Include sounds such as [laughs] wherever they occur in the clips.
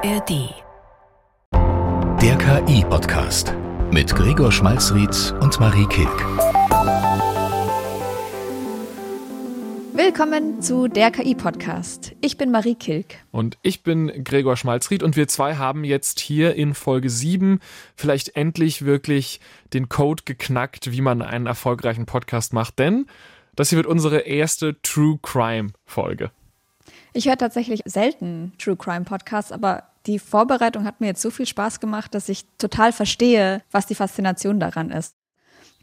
ARD. Der KI-Podcast mit Gregor Schmalzried und Marie Kilk. Willkommen zu der KI-Podcast. Ich bin Marie Kilk. Und ich bin Gregor Schmalzried und wir zwei haben jetzt hier in Folge 7 vielleicht endlich wirklich den Code geknackt, wie man einen erfolgreichen Podcast macht, denn das hier wird unsere erste True Crime Folge. Ich höre tatsächlich selten True Crime Podcasts, aber die Vorbereitung hat mir jetzt so viel Spaß gemacht, dass ich total verstehe, was die Faszination daran ist.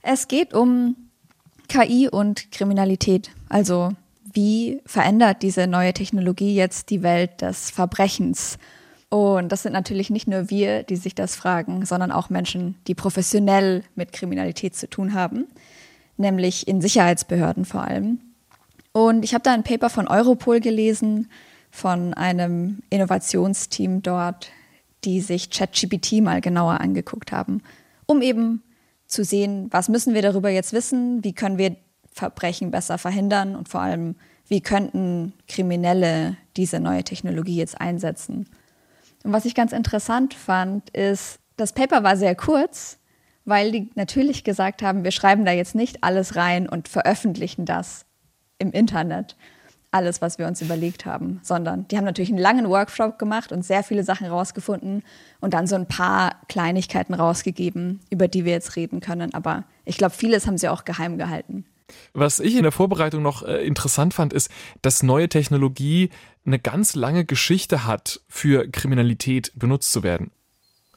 Es geht um KI und Kriminalität. Also wie verändert diese neue Technologie jetzt die Welt des Verbrechens? Und das sind natürlich nicht nur wir, die sich das fragen, sondern auch Menschen, die professionell mit Kriminalität zu tun haben, nämlich in Sicherheitsbehörden vor allem. Und ich habe da ein Paper von Europol gelesen, von einem Innovationsteam dort, die sich ChatGPT mal genauer angeguckt haben, um eben zu sehen, was müssen wir darüber jetzt wissen, wie können wir Verbrechen besser verhindern und vor allem, wie könnten Kriminelle diese neue Technologie jetzt einsetzen. Und was ich ganz interessant fand, ist, das Paper war sehr kurz, weil die natürlich gesagt haben, wir schreiben da jetzt nicht alles rein und veröffentlichen das im Internet alles, was wir uns überlegt haben, sondern die haben natürlich einen langen Workshop gemacht und sehr viele Sachen rausgefunden und dann so ein paar Kleinigkeiten rausgegeben, über die wir jetzt reden können. Aber ich glaube, vieles haben sie auch geheim gehalten. Was ich in der Vorbereitung noch äh, interessant fand, ist, dass neue Technologie eine ganz lange Geschichte hat, für Kriminalität benutzt zu werden.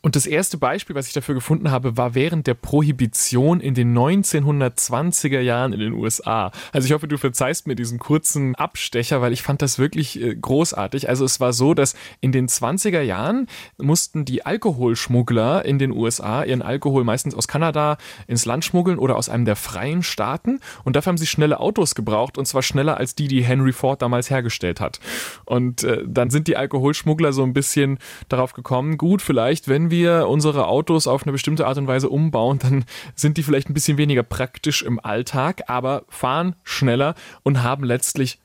Und das erste Beispiel, was ich dafür gefunden habe, war während der Prohibition in den 1920er Jahren in den USA. Also ich hoffe, du verzeihst mir diesen kurzen Abstecher, weil ich fand das wirklich äh, großartig. Also es war so, dass in den 20er Jahren mussten die Alkoholschmuggler in den USA ihren Alkohol meistens aus Kanada ins Land schmuggeln oder aus einem der freien Staaten. Und dafür haben sie schnelle Autos gebraucht und zwar schneller als die, die Henry Ford damals hergestellt hat. Und äh, dann sind die Alkoholschmuggler so ein bisschen darauf gekommen, gut, vielleicht, wenn wir unsere Autos auf eine bestimmte Art und Weise umbauen, dann sind die vielleicht ein bisschen weniger praktisch im Alltag, aber fahren schneller und haben letztlich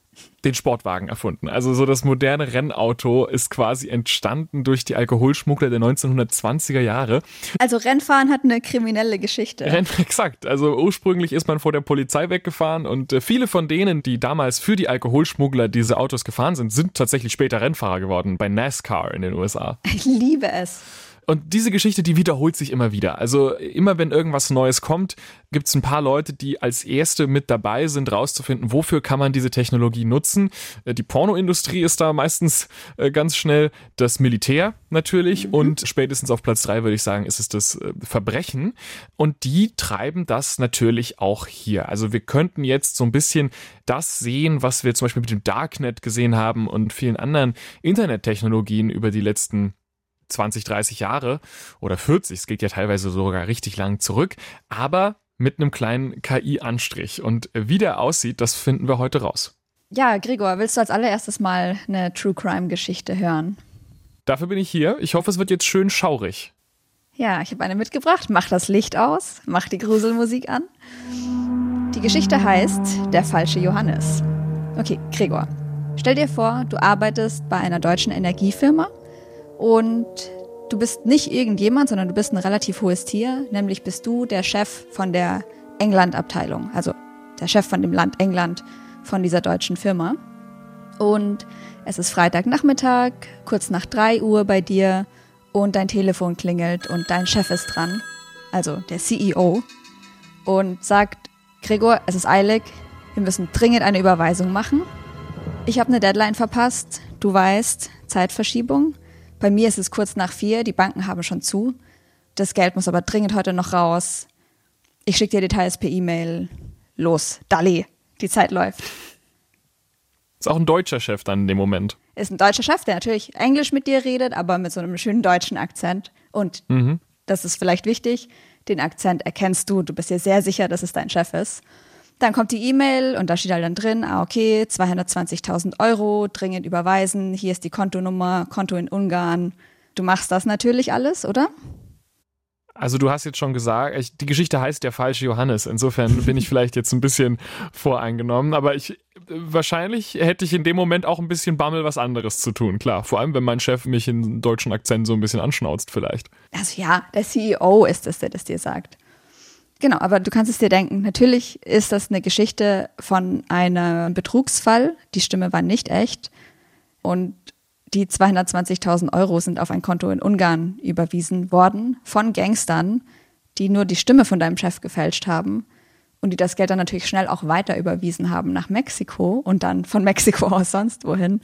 den Sportwagen erfunden. Also so das moderne Rennauto ist quasi entstanden durch die Alkoholschmuggler der 1920er Jahre. Also Rennfahren hat eine kriminelle Geschichte. Renn, [laughs] exakt. Also ursprünglich ist man vor der Polizei weggefahren und äh, viele von denen, die damals für die Alkoholschmuggler diese Autos gefahren sind, sind tatsächlich später Rennfahrer geworden bei NASCAR in den USA. Ich liebe es. Und diese Geschichte, die wiederholt sich immer wieder. Also immer wenn irgendwas Neues kommt, gibt es ein paar Leute, die als Erste mit dabei sind, rauszufinden, wofür kann man diese Technologie nutzen. Äh, die Pornoindustrie ist da meistens äh, ganz schnell, das Militär natürlich mhm. und spätestens auf Platz drei würde ich sagen, ist es das äh, Verbrechen. Und die treiben das natürlich auch hier. Also wir könnten jetzt so ein bisschen das sehen, was wir zum Beispiel mit dem Darknet gesehen haben und vielen anderen Internettechnologien über die letzten 20, 30 Jahre oder 40, es geht ja teilweise sogar richtig lang zurück, aber mit einem kleinen KI-Anstrich. Und wie der aussieht, das finden wir heute raus. Ja, Gregor, willst du als allererstes mal eine True Crime-Geschichte hören? Dafür bin ich hier. Ich hoffe, es wird jetzt schön schaurig. Ja, ich habe eine mitgebracht. Mach das Licht aus, mach die Gruselmusik an. Die Geschichte heißt Der falsche Johannes. Okay, Gregor, stell dir vor, du arbeitest bei einer deutschen Energiefirma und du bist nicht irgendjemand, sondern du bist ein relativ hohes Tier, nämlich bist du der Chef von der England-Abteilung, also der Chef von dem Land England von dieser deutschen Firma. Und es ist Freitagnachmittag, kurz nach 3 Uhr bei dir und dein Telefon klingelt und dein Chef ist dran, also der CEO, und sagt, Gregor, es ist eilig, wir müssen dringend eine Überweisung machen. Ich habe eine Deadline verpasst, du weißt, Zeitverschiebung. Bei mir ist es kurz nach vier, die Banken haben schon zu. Das Geld muss aber dringend heute noch raus. Ich schicke dir Details per E-Mail. Los, Dali, die Zeit läuft. Ist auch ein deutscher Chef dann in dem Moment. Ist ein deutscher Chef, der natürlich Englisch mit dir redet, aber mit so einem schönen deutschen Akzent. Und mhm. das ist vielleicht wichtig, den Akzent erkennst du, du bist dir sehr sicher, dass es dein Chef ist. Dann kommt die E-Mail und da steht halt dann drin, ah okay, 220.000 Euro, dringend überweisen, hier ist die Kontonummer, Konto in Ungarn. Du machst das natürlich alles, oder? Also du hast jetzt schon gesagt, ich, die Geschichte heißt der falsche Johannes. Insofern bin ich vielleicht jetzt ein bisschen voreingenommen, aber ich wahrscheinlich hätte ich in dem Moment auch ein bisschen Bammel, was anderes zu tun. Klar, vor allem wenn mein Chef mich in deutschen Akzent so ein bisschen anschnauzt vielleicht. Also ja, der CEO ist es, der das dir sagt. Genau, aber du kannst es dir denken, natürlich ist das eine Geschichte von einem Betrugsfall. Die Stimme war nicht echt und die 220.000 Euro sind auf ein Konto in Ungarn überwiesen worden von Gangstern, die nur die Stimme von deinem Chef gefälscht haben und die das Geld dann natürlich schnell auch weiter überwiesen haben nach Mexiko und dann von Mexiko [laughs] aus sonst wohin.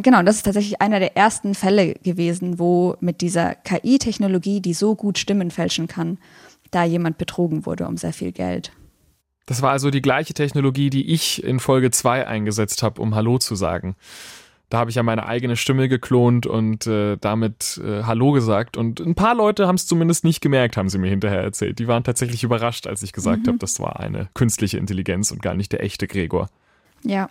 Genau, und das ist tatsächlich einer der ersten Fälle gewesen, wo mit dieser KI-Technologie, die so gut Stimmen fälschen kann, da jemand betrogen wurde um sehr viel Geld. Das war also die gleiche Technologie, die ich in Folge 2 eingesetzt habe, um Hallo zu sagen. Da habe ich ja meine eigene Stimme geklont und äh, damit äh, Hallo gesagt. Und ein paar Leute haben es zumindest nicht gemerkt, haben sie mir hinterher erzählt. Die waren tatsächlich überrascht, als ich gesagt mhm. habe, das war eine künstliche Intelligenz und gar nicht der echte Gregor. Ja,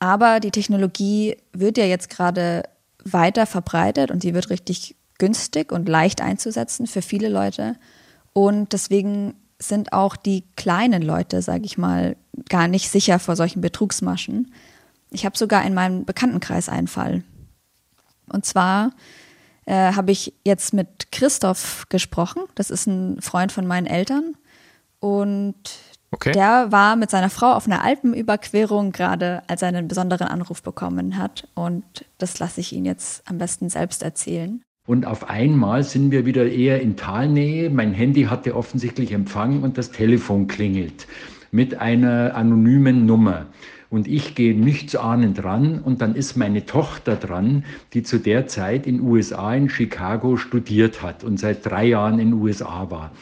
aber die Technologie wird ja jetzt gerade weiter verbreitet und sie wird richtig günstig und leicht einzusetzen für viele Leute. Und deswegen sind auch die kleinen Leute, sage ich mal, gar nicht sicher vor solchen Betrugsmaschen. Ich habe sogar in meinem Bekanntenkreis einen Fall. Und zwar äh, habe ich jetzt mit Christoph gesprochen. Das ist ein Freund von meinen Eltern. Und okay. der war mit seiner Frau auf einer Alpenüberquerung gerade, als er einen besonderen Anruf bekommen hat. Und das lasse ich ihn jetzt am besten selbst erzählen. Und auf einmal sind wir wieder eher in Talnähe. Mein Handy hatte offensichtlich Empfang und das Telefon klingelt mit einer anonymen Nummer und ich gehe nichtsahnend ran und dann ist meine Tochter dran, die zu der Zeit in USA, in Chicago studiert hat und seit drei Jahren in USA war.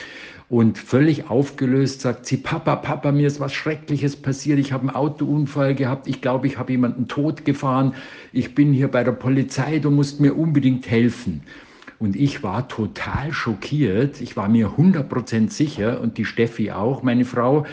Und völlig aufgelöst sagt sie, Papa, Papa, mir ist was Schreckliches passiert. Ich habe einen Autounfall gehabt. Ich glaube, ich habe jemanden tot gefahren. Ich bin hier bei der Polizei. Du musst mir unbedingt helfen. Und ich war total schockiert. Ich war mir 100% sicher und die Steffi auch, meine Frau,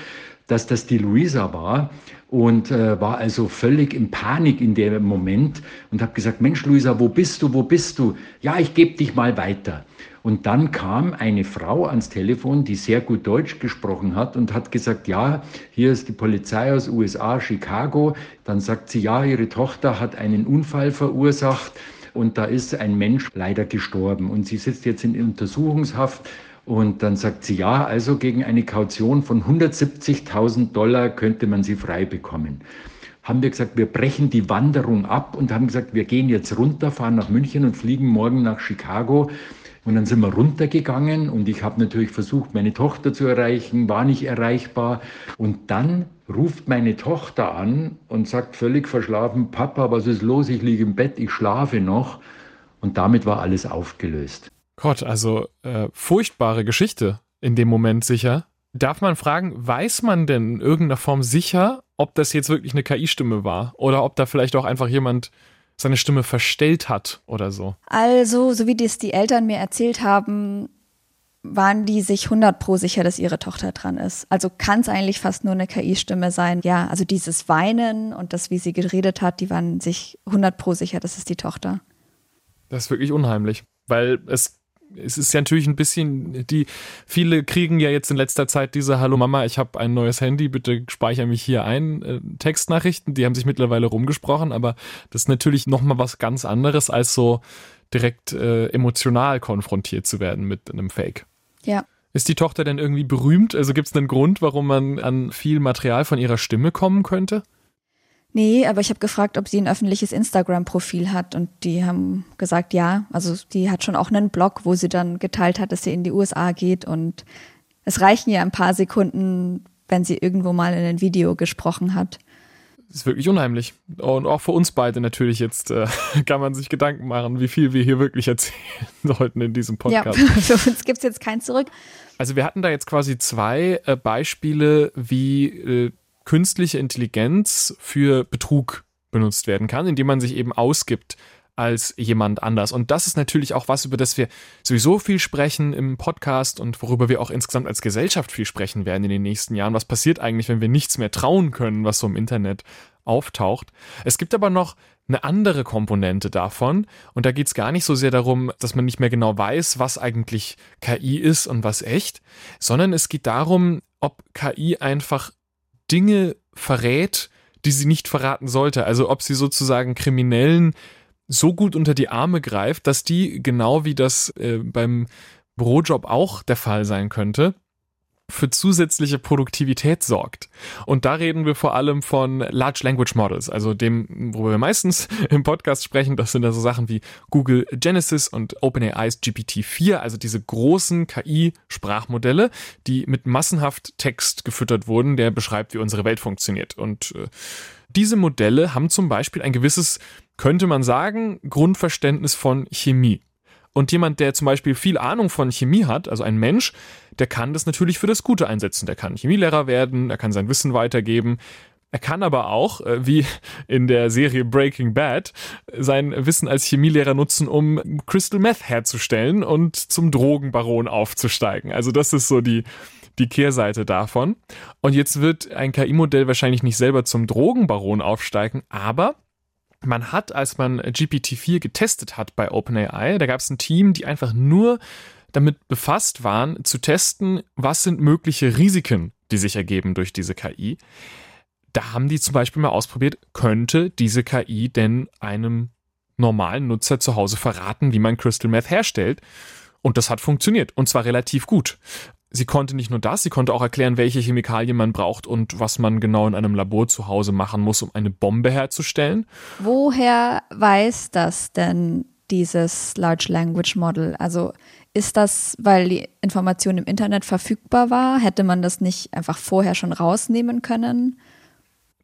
dass das die Luisa war und äh, war also völlig in Panik in dem Moment und habe gesagt, Mensch Luisa, wo bist du, wo bist du? Ja, ich gebe dich mal weiter. Und dann kam eine Frau ans Telefon, die sehr gut Deutsch gesprochen hat und hat gesagt, ja, hier ist die Polizei aus USA, Chicago. Dann sagt sie, ja, ihre Tochter hat einen Unfall verursacht und da ist ein Mensch leider gestorben und sie sitzt jetzt in Untersuchungshaft und dann sagt sie, ja, also gegen eine Kaution von 170.000 Dollar könnte man sie frei bekommen. Haben wir gesagt, wir brechen die Wanderung ab und haben gesagt, wir gehen jetzt runter, fahren nach München und fliegen morgen nach Chicago. Und dann sind wir runtergegangen und ich habe natürlich versucht, meine Tochter zu erreichen, war nicht erreichbar. Und dann ruft meine Tochter an und sagt völlig verschlafen, Papa, was ist los? Ich liege im Bett, ich schlafe noch. Und damit war alles aufgelöst. Gott, also äh, furchtbare Geschichte in dem Moment sicher. Darf man fragen, weiß man denn in irgendeiner Form sicher, ob das jetzt wirklich eine KI-Stimme war oder ob da vielleicht auch einfach jemand seine Stimme verstellt hat oder so? Also, so wie das die Eltern mir erzählt haben, waren die sich 100 pro sicher, dass ihre Tochter dran ist. Also kann es eigentlich fast nur eine KI-Stimme sein. Ja, also dieses Weinen und das, wie sie geredet hat, die waren sich 100 pro sicher, das ist die Tochter. Das ist wirklich unheimlich, weil es es ist ja natürlich ein bisschen, die viele kriegen ja jetzt in letzter Zeit diese Hallo Mama, ich habe ein neues Handy, bitte speichere mich hier ein äh, Textnachrichten, die haben sich mittlerweile rumgesprochen, aber das ist natürlich nochmal was ganz anderes als so direkt äh, emotional konfrontiert zu werden mit einem Fake. Ja. Ist die Tochter denn irgendwie berühmt? Also gibt es einen Grund, warum man an viel Material von ihrer Stimme kommen könnte? Nee, aber ich habe gefragt, ob sie ein öffentliches Instagram-Profil hat und die haben gesagt, ja. Also die hat schon auch einen Blog, wo sie dann geteilt hat, dass sie in die USA geht und es reichen ja ein paar Sekunden, wenn sie irgendwo mal in ein Video gesprochen hat. Das ist wirklich unheimlich. Und auch für uns beide natürlich jetzt äh, [laughs] kann man sich Gedanken machen, wie viel wir hier wirklich erzählen [laughs] sollten in diesem Podcast. Ja, [laughs] für uns gibt es jetzt kein Zurück. Also wir hatten da jetzt quasi zwei äh, Beispiele, wie äh, künstliche Intelligenz für Betrug benutzt werden kann, indem man sich eben ausgibt als jemand anders. Und das ist natürlich auch was, über das wir sowieso viel sprechen im Podcast und worüber wir auch insgesamt als Gesellschaft viel sprechen werden in den nächsten Jahren. Was passiert eigentlich, wenn wir nichts mehr trauen können, was so im Internet auftaucht. Es gibt aber noch eine andere Komponente davon. Und da geht es gar nicht so sehr darum, dass man nicht mehr genau weiß, was eigentlich KI ist und was echt, sondern es geht darum, ob KI einfach Dinge verrät, die sie nicht verraten sollte. Also ob sie sozusagen Kriminellen so gut unter die Arme greift, dass die, genau wie das äh, beim Bürojob auch der Fall sein könnte, für zusätzliche Produktivität sorgt. Und da reden wir vor allem von Large Language Models, also dem, wo wir meistens [laughs] im Podcast sprechen. Das sind also Sachen wie Google Genesis und OpenAI's GPT-4, also diese großen KI-Sprachmodelle, die mit massenhaft Text gefüttert wurden, der beschreibt, wie unsere Welt funktioniert. Und äh, diese Modelle haben zum Beispiel ein gewisses, könnte man sagen, Grundverständnis von Chemie. Und jemand, der zum Beispiel viel Ahnung von Chemie hat, also ein Mensch, der kann das natürlich für das Gute einsetzen. Der kann Chemielehrer werden, er kann sein Wissen weitergeben. Er kann aber auch, äh, wie in der Serie Breaking Bad, sein Wissen als Chemielehrer nutzen, um Crystal Meth herzustellen und zum Drogenbaron aufzusteigen. Also das ist so die, die Kehrseite davon. Und jetzt wird ein KI-Modell wahrscheinlich nicht selber zum Drogenbaron aufsteigen, aber man hat, als man GPT-4 getestet hat bei OpenAI, da gab es ein Team, die einfach nur damit befasst waren, zu testen, was sind mögliche Risiken, die sich ergeben durch diese KI. Da haben die zum Beispiel mal ausprobiert, könnte diese KI denn einem normalen Nutzer zu Hause verraten, wie man Crystal Meth herstellt? Und das hat funktioniert und zwar relativ gut. Sie konnte nicht nur das, sie konnte auch erklären, welche Chemikalien man braucht und was man genau in einem Labor zu Hause machen muss, um eine Bombe herzustellen. Woher weiß das denn dieses Large Language Model? Also ist das, weil die Information im Internet verfügbar war? Hätte man das nicht einfach vorher schon rausnehmen können?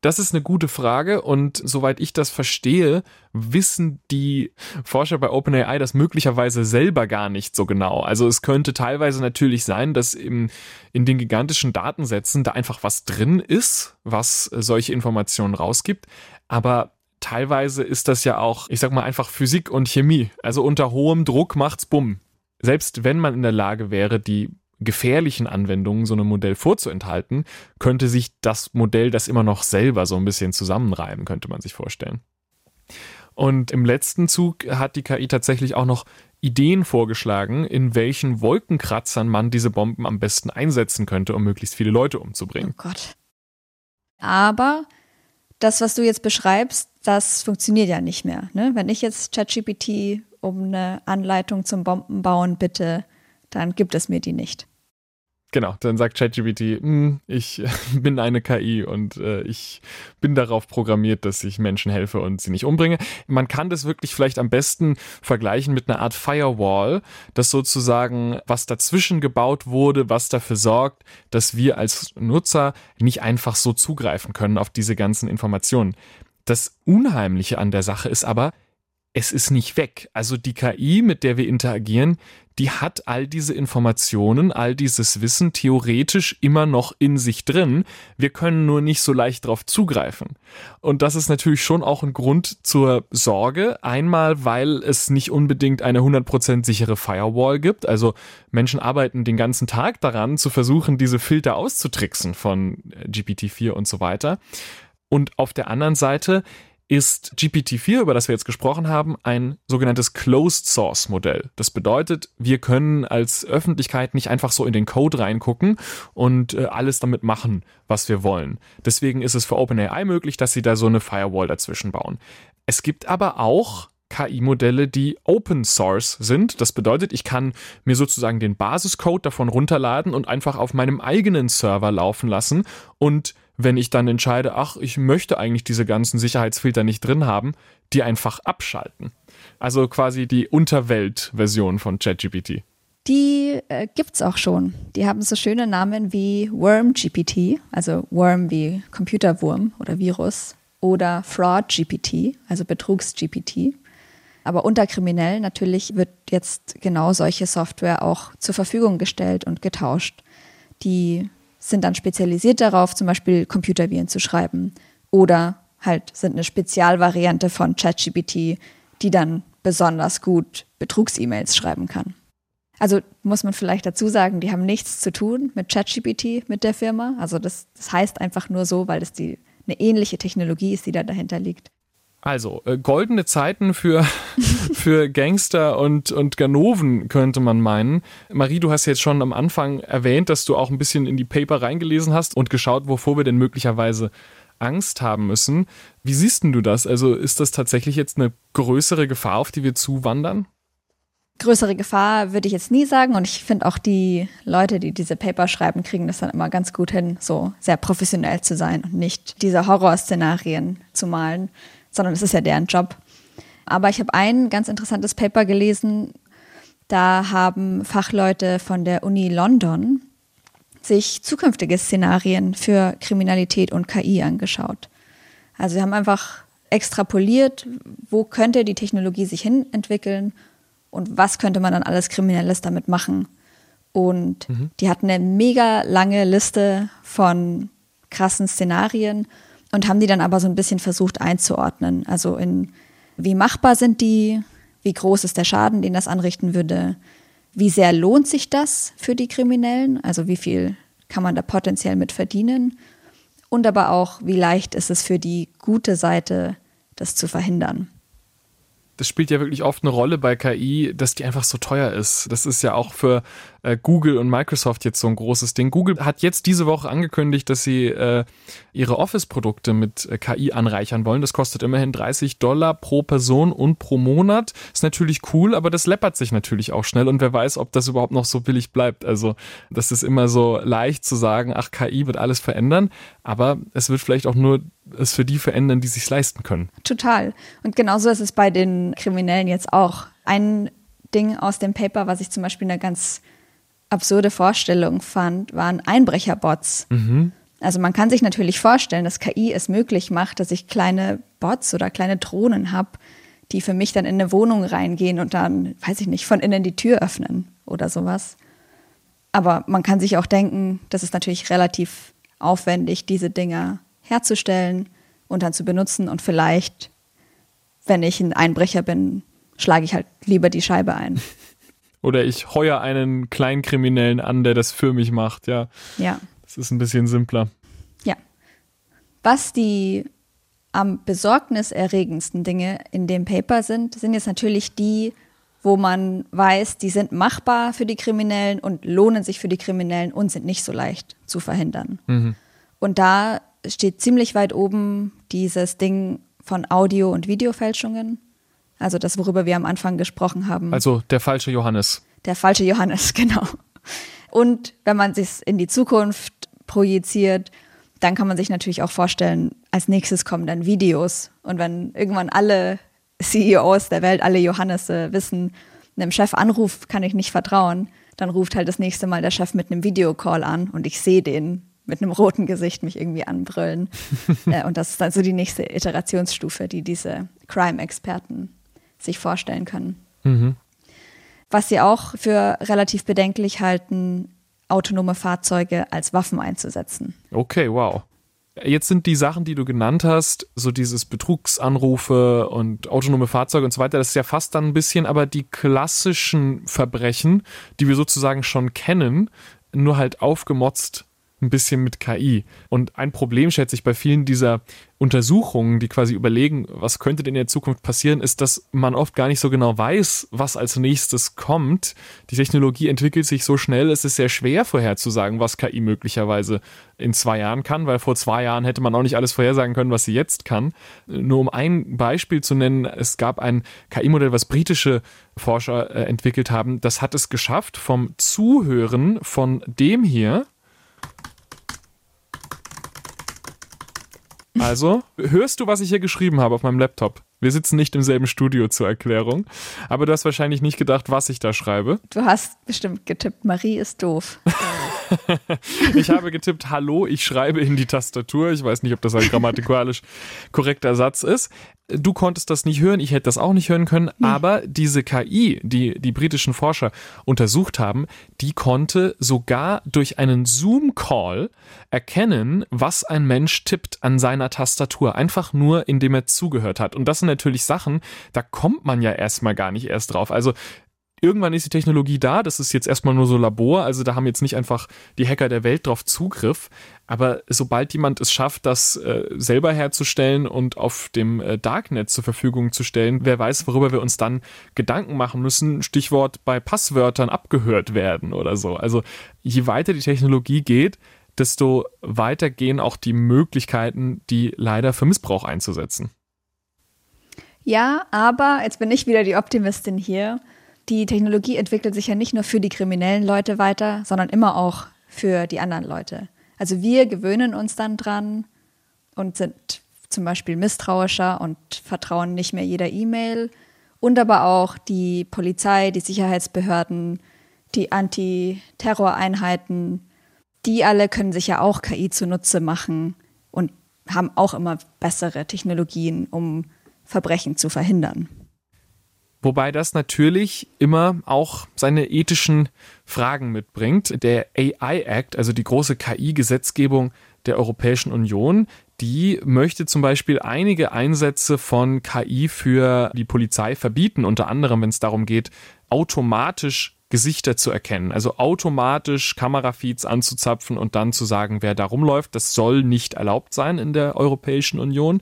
Das ist eine gute Frage und soweit ich das verstehe, wissen die Forscher bei OpenAI das möglicherweise selber gar nicht so genau. Also es könnte teilweise natürlich sein, dass im, in den gigantischen Datensätzen da einfach was drin ist, was solche Informationen rausgibt, aber teilweise ist das ja auch, ich sag mal einfach Physik und Chemie. Also unter hohem Druck macht's bumm. Selbst wenn man in der Lage wäre, die gefährlichen Anwendungen so einem Modell vorzuenthalten, könnte sich das Modell das immer noch selber so ein bisschen zusammenreiben, könnte man sich vorstellen. Und im letzten Zug hat die KI tatsächlich auch noch Ideen vorgeschlagen, in welchen Wolkenkratzern man diese Bomben am besten einsetzen könnte, um möglichst viele Leute umzubringen. Oh Gott. Aber das, was du jetzt beschreibst, das funktioniert ja nicht mehr. Ne? Wenn ich jetzt ChatGPT um eine Anleitung zum Bombenbauen bitte, dann gibt es mir die nicht. Genau, dann sagt ChatGPT, hm, ich [laughs] bin eine KI und äh, ich bin darauf programmiert, dass ich Menschen helfe und sie nicht umbringe. Man kann das wirklich vielleicht am besten vergleichen mit einer Art Firewall, das sozusagen was dazwischen gebaut wurde, was dafür sorgt, dass wir als Nutzer nicht einfach so zugreifen können auf diese ganzen Informationen. Das Unheimliche an der Sache ist aber, es ist nicht weg. Also die KI, mit der wir interagieren, die hat all diese Informationen, all dieses Wissen theoretisch immer noch in sich drin. Wir können nur nicht so leicht darauf zugreifen. Und das ist natürlich schon auch ein Grund zur Sorge. Einmal, weil es nicht unbedingt eine 100% sichere Firewall gibt. Also Menschen arbeiten den ganzen Tag daran, zu versuchen, diese Filter auszutricksen von GPT-4 und so weiter. Und auf der anderen Seite ist GPT-4, über das wir jetzt gesprochen haben, ein sogenanntes Closed Source Modell. Das bedeutet, wir können als Öffentlichkeit nicht einfach so in den Code reingucken und äh, alles damit machen, was wir wollen. Deswegen ist es für OpenAI möglich, dass sie da so eine Firewall dazwischen bauen. Es gibt aber auch KI-Modelle, die Open Source sind. Das bedeutet, ich kann mir sozusagen den Basiscode davon runterladen und einfach auf meinem eigenen Server laufen lassen und wenn ich dann entscheide, ach, ich möchte eigentlich diese ganzen Sicherheitsfilter nicht drin haben, die einfach abschalten. Also quasi die Unterwelt-Version von ChatGPT. Die äh, gibt's auch schon. Die haben so schöne Namen wie WormGPT, also Worm wie Computerwurm oder Virus, oder FraudGPT, also BetrugsGPT. Aber unter Kriminellen natürlich wird jetzt genau solche Software auch zur Verfügung gestellt und getauscht, die sind dann spezialisiert darauf, zum Beispiel Computerviren zu schreiben oder halt sind eine Spezialvariante von ChatGPT, die dann besonders gut Betrugs-E-Mails schreiben kann. Also muss man vielleicht dazu sagen, die haben nichts zu tun mit ChatGPT, mit der Firma. Also das, das heißt einfach nur so, weil das die eine ähnliche Technologie ist, die da dahinter liegt. Also, äh, goldene Zeiten für, [laughs] für Gangster und, und Ganoven, könnte man meinen. Marie, du hast jetzt schon am Anfang erwähnt, dass du auch ein bisschen in die Paper reingelesen hast und geschaut, wovor wir denn möglicherweise Angst haben müssen. Wie siehst denn du das? Also, ist das tatsächlich jetzt eine größere Gefahr, auf die wir zuwandern? Größere Gefahr würde ich jetzt nie sagen und ich finde auch die Leute, die diese Paper schreiben, kriegen das dann immer ganz gut hin, so sehr professionell zu sein und nicht diese Horrorszenarien zu malen sondern es ist ja deren Job. Aber ich habe ein ganz interessantes Paper gelesen. Da haben Fachleute von der Uni London sich zukünftige Szenarien für Kriminalität und KI angeschaut. Also sie haben einfach extrapoliert, wo könnte die Technologie sich hin entwickeln und was könnte man dann alles Kriminelles damit machen. Und mhm. die hatten eine mega lange Liste von krassen Szenarien und haben die dann aber so ein bisschen versucht einzuordnen. Also in wie machbar sind die, wie groß ist der Schaden, den das anrichten würde, wie sehr lohnt sich das für die Kriminellen, also wie viel kann man da potenziell mit verdienen? Und aber auch, wie leicht ist es für die gute Seite, das zu verhindern? Das spielt ja wirklich oft eine Rolle bei KI, dass die einfach so teuer ist. Das ist ja auch für äh, Google und Microsoft jetzt so ein großes Ding. Google hat jetzt diese Woche angekündigt, dass sie äh, ihre Office-Produkte mit äh, KI anreichern wollen. Das kostet immerhin 30 Dollar pro Person und pro Monat. Ist natürlich cool, aber das läppert sich natürlich auch schnell und wer weiß, ob das überhaupt noch so billig bleibt. Also das ist immer so leicht zu sagen, ach, KI wird alles verändern, aber es wird vielleicht auch nur es für die verändern, die sich leisten können. Total. Und genauso ist es bei den Kriminellen jetzt auch. Ein Ding aus dem Paper, was ich zum Beispiel eine ganz absurde Vorstellung fand, waren Einbrecherbots. Mhm. Also man kann sich natürlich vorstellen, dass KI es möglich macht, dass ich kleine Bots oder kleine Drohnen habe, die für mich dann in eine Wohnung reingehen und dann, weiß ich nicht, von innen die Tür öffnen oder sowas. Aber man kann sich auch denken, das ist natürlich relativ aufwendig, diese Dinger herzustellen und dann zu benutzen. Und vielleicht, wenn ich ein Einbrecher bin, schlage ich halt lieber die Scheibe ein. [laughs] Oder ich heuer einen Kleinkriminellen an, der das für mich macht, ja. Ja. Das ist ein bisschen simpler. Ja. Was die am besorgniserregendsten Dinge in dem Paper sind, sind jetzt natürlich die, wo man weiß, die sind machbar für die Kriminellen und lohnen sich für die Kriminellen und sind nicht so leicht zu verhindern. Mhm. Und da steht ziemlich weit oben dieses Ding von Audio- und Videofälschungen. Also das, worüber wir am Anfang gesprochen haben. Also der falsche Johannes. Der falsche Johannes, [laughs] genau. Und wenn man sich in die Zukunft projiziert, dann kann man sich natürlich auch vorstellen, als nächstes kommen dann Videos. Und wenn irgendwann alle CEOs der Welt, alle Johannese wissen, einem Chef Anruf kann ich nicht vertrauen, dann ruft halt das nächste Mal der Chef mit einem Videocall an und ich sehe den mit einem roten Gesicht mich irgendwie anbrüllen. [laughs] äh, und das ist dann so die nächste Iterationsstufe, die diese Crime-Experten sich vorstellen können. Mhm. Was sie auch für relativ bedenklich halten, autonome Fahrzeuge als Waffen einzusetzen. Okay, wow. Jetzt sind die Sachen, die du genannt hast, so dieses Betrugsanrufe und autonome Fahrzeuge und so weiter, das ist ja fast dann ein bisschen aber die klassischen Verbrechen, die wir sozusagen schon kennen, nur halt aufgemotzt ein bisschen mit KI. Und ein Problem, schätze ich, bei vielen dieser Untersuchungen, die quasi überlegen, was könnte denn in der Zukunft passieren, ist, dass man oft gar nicht so genau weiß, was als nächstes kommt. Die Technologie entwickelt sich so schnell, es ist sehr schwer vorherzusagen, was KI möglicherweise in zwei Jahren kann, weil vor zwei Jahren hätte man auch nicht alles vorhersagen können, was sie jetzt kann. Nur um ein Beispiel zu nennen, es gab ein KI-Modell, was britische Forscher äh, entwickelt haben, das hat es geschafft, vom Zuhören von dem hier Also, hörst du, was ich hier geschrieben habe auf meinem Laptop? Wir sitzen nicht im selben Studio zur Erklärung, aber du hast wahrscheinlich nicht gedacht, was ich da schreibe. Du hast bestimmt getippt, Marie ist doof. [laughs] [laughs] ich habe getippt, hallo, ich schreibe in die Tastatur. Ich weiß nicht, ob das ein grammatikalisch korrekter Satz ist. Du konntest das nicht hören, ich hätte das auch nicht hören können, nee. aber diese KI, die die britischen Forscher untersucht haben, die konnte sogar durch einen Zoom-Call erkennen, was ein Mensch tippt an seiner Tastatur, einfach nur indem er zugehört hat. Und das sind natürlich Sachen, da kommt man ja erstmal gar nicht erst drauf. Also Irgendwann ist die Technologie da, das ist jetzt erstmal nur so Labor, also da haben jetzt nicht einfach die Hacker der Welt drauf Zugriff, aber sobald jemand es schafft, das äh, selber herzustellen und auf dem äh, Darknet zur Verfügung zu stellen, wer weiß, worüber wir uns dann Gedanken machen müssen, Stichwort bei Passwörtern abgehört werden oder so. Also je weiter die Technologie geht, desto weiter gehen auch die Möglichkeiten, die leider für Missbrauch einzusetzen. Ja, aber jetzt bin ich wieder die Optimistin hier die Technologie entwickelt sich ja nicht nur für die kriminellen Leute weiter, sondern immer auch für die anderen Leute. Also wir gewöhnen uns dann dran und sind zum Beispiel misstrauischer und vertrauen nicht mehr jeder E-Mail. Und aber auch die Polizei, die Sicherheitsbehörden, die Antiterroreinheiten, die alle können sich ja auch KI zunutze machen und haben auch immer bessere Technologien, um Verbrechen zu verhindern. Wobei das natürlich immer auch seine ethischen Fragen mitbringt. Der AI Act, also die große KI-Gesetzgebung der Europäischen Union, die möchte zum Beispiel einige Einsätze von KI für die Polizei verbieten, unter anderem, wenn es darum geht, automatisch Gesichter zu erkennen, also automatisch Kamerafeeds anzuzapfen und dann zu sagen, wer da rumläuft. Das soll nicht erlaubt sein in der Europäischen Union.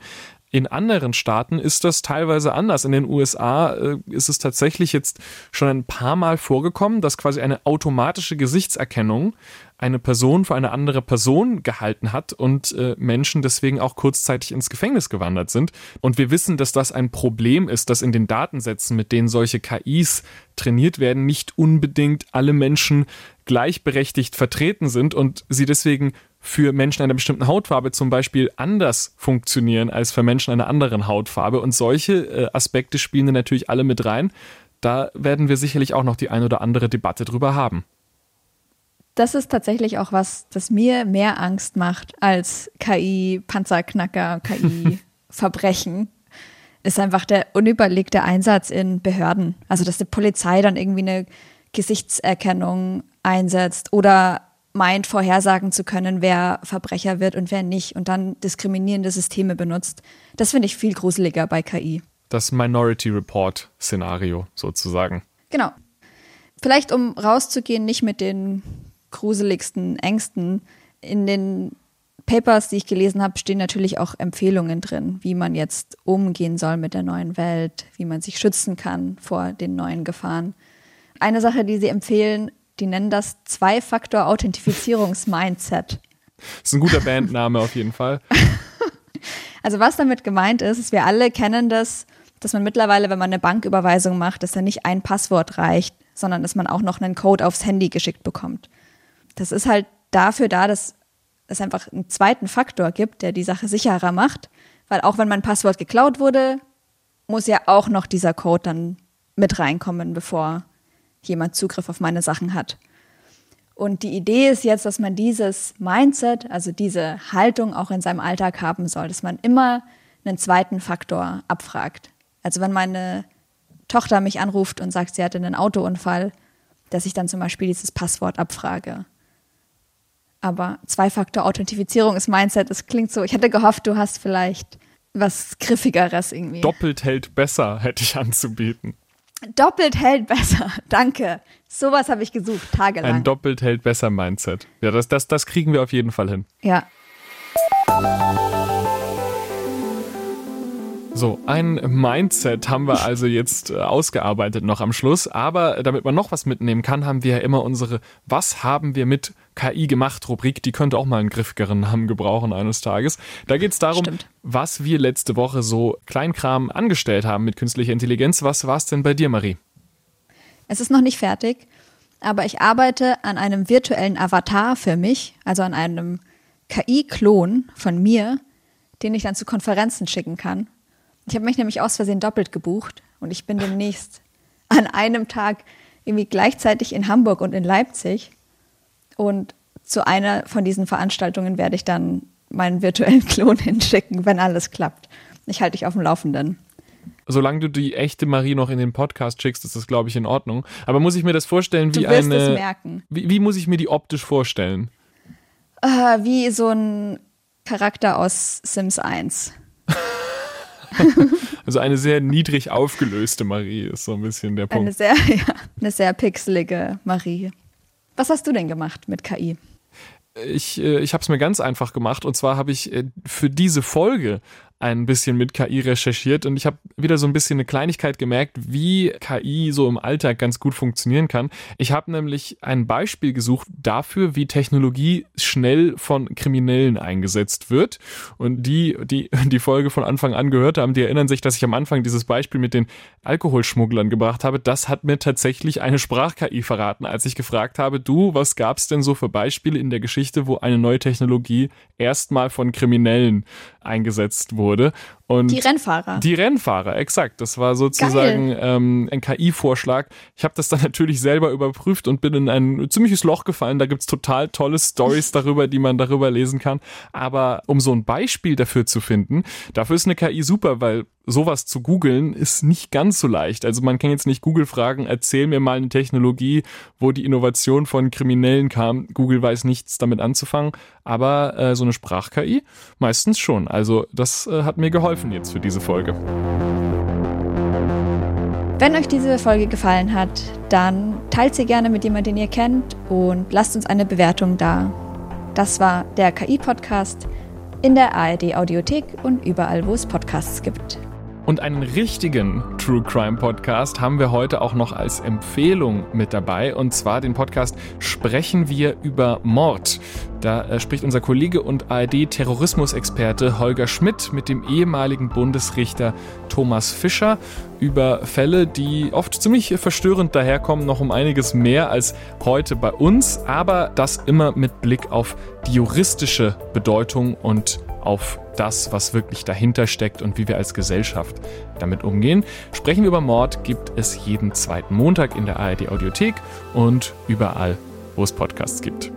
In anderen Staaten ist das teilweise anders. In den USA äh, ist es tatsächlich jetzt schon ein paar Mal vorgekommen, dass quasi eine automatische Gesichtserkennung eine Person für eine andere Person gehalten hat und äh, Menschen deswegen auch kurzzeitig ins Gefängnis gewandert sind. Und wir wissen, dass das ein Problem ist, dass in den Datensätzen, mit denen solche KIs trainiert werden, nicht unbedingt alle Menschen gleichberechtigt vertreten sind und sie deswegen für Menschen einer bestimmten Hautfarbe zum Beispiel anders funktionieren als für Menschen einer anderen Hautfarbe. Und solche äh, Aspekte spielen dann natürlich alle mit rein. Da werden wir sicherlich auch noch die ein oder andere Debatte drüber haben. Das ist tatsächlich auch was, das mir mehr Angst macht als KI-Panzerknacker, KI-Verbrechen. [laughs] ist einfach der unüberlegte Einsatz in Behörden. Also, dass die Polizei dann irgendwie eine Gesichtserkennung einsetzt oder meint, vorhersagen zu können, wer Verbrecher wird und wer nicht und dann diskriminierende Systeme benutzt. Das finde ich viel gruseliger bei KI. Das Minority Report Szenario sozusagen. Genau. Vielleicht um rauszugehen, nicht mit den gruseligsten Ängsten. In den Papers, die ich gelesen habe, stehen natürlich auch Empfehlungen drin, wie man jetzt umgehen soll mit der neuen Welt, wie man sich schützen kann vor den neuen Gefahren. Eine Sache, die sie empfehlen, die nennen das Zwei-Faktor-Authentifizierungs-Mindset. Das ist ein guter Bandname auf jeden Fall. [laughs] Also was damit gemeint ist, ist, wir alle kennen das, dass man mittlerweile, wenn man eine Banküberweisung macht, dass da nicht ein Passwort reicht, sondern dass man auch noch einen Code aufs Handy geschickt bekommt. Das ist halt dafür da, dass es einfach einen zweiten Faktor gibt, der die Sache sicherer macht, weil auch wenn mein Passwort geklaut wurde, muss ja auch noch dieser Code dann mit reinkommen, bevor jemand Zugriff auf meine Sachen hat. Und die Idee ist jetzt, dass man dieses Mindset, also diese Haltung auch in seinem Alltag haben soll, dass man immer einen zweiten Faktor abfragt. Also wenn meine Tochter mich anruft und sagt, sie hatte einen Autounfall, dass ich dann zum Beispiel dieses Passwort abfrage. Aber Zwei-Faktor-Authentifizierung ist Mindset, das klingt so, ich hätte gehofft, du hast vielleicht was Griffigeres irgendwie. Doppelt hält besser, hätte ich anzubieten. Doppelt hält besser. [laughs] Danke. Sowas habe ich gesucht, tagelang. Ein doppelt hält besser Mindset. Ja, das, das, das kriegen wir auf jeden Fall hin. Ja. So, ein Mindset haben wir also jetzt äh, ausgearbeitet noch am Schluss. Aber damit man noch was mitnehmen kann, haben wir ja immer unsere Was haben wir mit KI gemacht Rubrik. Die könnte auch mal einen griffigeren Namen gebrauchen eines Tages. Da geht es darum, Stimmt. was wir letzte Woche so Kleinkram angestellt haben mit künstlicher Intelligenz. Was war es denn bei dir, Marie? Es ist noch nicht fertig, aber ich arbeite an einem virtuellen Avatar für mich, also an einem KI-Klon von mir, den ich dann zu Konferenzen schicken kann ich habe mich nämlich aus Versehen doppelt gebucht und ich bin demnächst an einem Tag irgendwie gleichzeitig in Hamburg und in Leipzig. Und zu einer von diesen Veranstaltungen werde ich dann meinen virtuellen Klon [laughs] hinschicken, wenn alles klappt. Ich halte dich auf dem Laufenden. Solange du die echte Marie noch in den Podcast schickst, ist das, glaube ich, in Ordnung. Aber muss ich mir das vorstellen wie du wirst eine. Es merken. Wie, wie muss ich mir die optisch vorstellen? Äh, wie so ein Charakter aus Sims 1. [laughs] also eine sehr niedrig aufgelöste Marie ist so ein bisschen der Punkt. Eine sehr, [laughs] ja, eine sehr pixelige Marie. Was hast du denn gemacht mit KI? Ich, äh, ich habe es mir ganz einfach gemacht und zwar habe ich äh, für diese Folge ein bisschen mit KI recherchiert und ich habe wieder so ein bisschen eine Kleinigkeit gemerkt, wie KI so im Alltag ganz gut funktionieren kann. Ich habe nämlich ein Beispiel gesucht dafür, wie Technologie schnell von Kriminellen eingesetzt wird. Und die, die die Folge von Anfang an gehört haben, die erinnern sich, dass ich am Anfang dieses Beispiel mit den Alkoholschmugglern gebracht habe. Das hat mir tatsächlich eine Sprach-KI verraten, als ich gefragt habe, du, was gab's denn so für Beispiele in der Geschichte, wo eine neue Technologie erstmal von Kriminellen eingesetzt wurde. Und die Rennfahrer. Die Rennfahrer, exakt. Das war sozusagen ähm, ein KI-Vorschlag. Ich habe das dann [laughs] natürlich selber überprüft und bin in ein ziemliches Loch gefallen. Da gibt's total tolle Stories [laughs] darüber, die man darüber lesen kann. Aber um so ein Beispiel dafür zu finden, dafür ist eine KI super, weil sowas zu googeln ist nicht ganz so leicht. Also man kann jetzt nicht Google fragen, erzähl mir mal eine Technologie, wo die Innovation von Kriminellen kam. Google weiß nichts damit anzufangen, aber äh, so eine Sprach-KI meistens schon. Also das äh, hat mir geholfen jetzt für diese Folge. Wenn euch diese Folge gefallen hat, dann teilt sie gerne mit jemandem, den ihr kennt und lasst uns eine Bewertung da. Das war der KI-Podcast in der ARD Audiothek und überall, wo es Podcasts gibt. Und einen richtigen True Crime Podcast haben wir heute auch noch als Empfehlung mit dabei. Und zwar den Podcast Sprechen wir über Mord. Da äh, spricht unser Kollege und ARD-Terrorismusexperte Holger Schmidt mit dem ehemaligen Bundesrichter Thomas Fischer über Fälle, die oft ziemlich verstörend daherkommen, noch um einiges mehr als heute bei uns, aber das immer mit Blick auf die juristische Bedeutung und auf das, was wirklich dahinter steckt und wie wir als Gesellschaft damit umgehen. Sprechen wir über Mord gibt es jeden zweiten Montag in der ARD Audiothek und überall, wo es Podcasts gibt.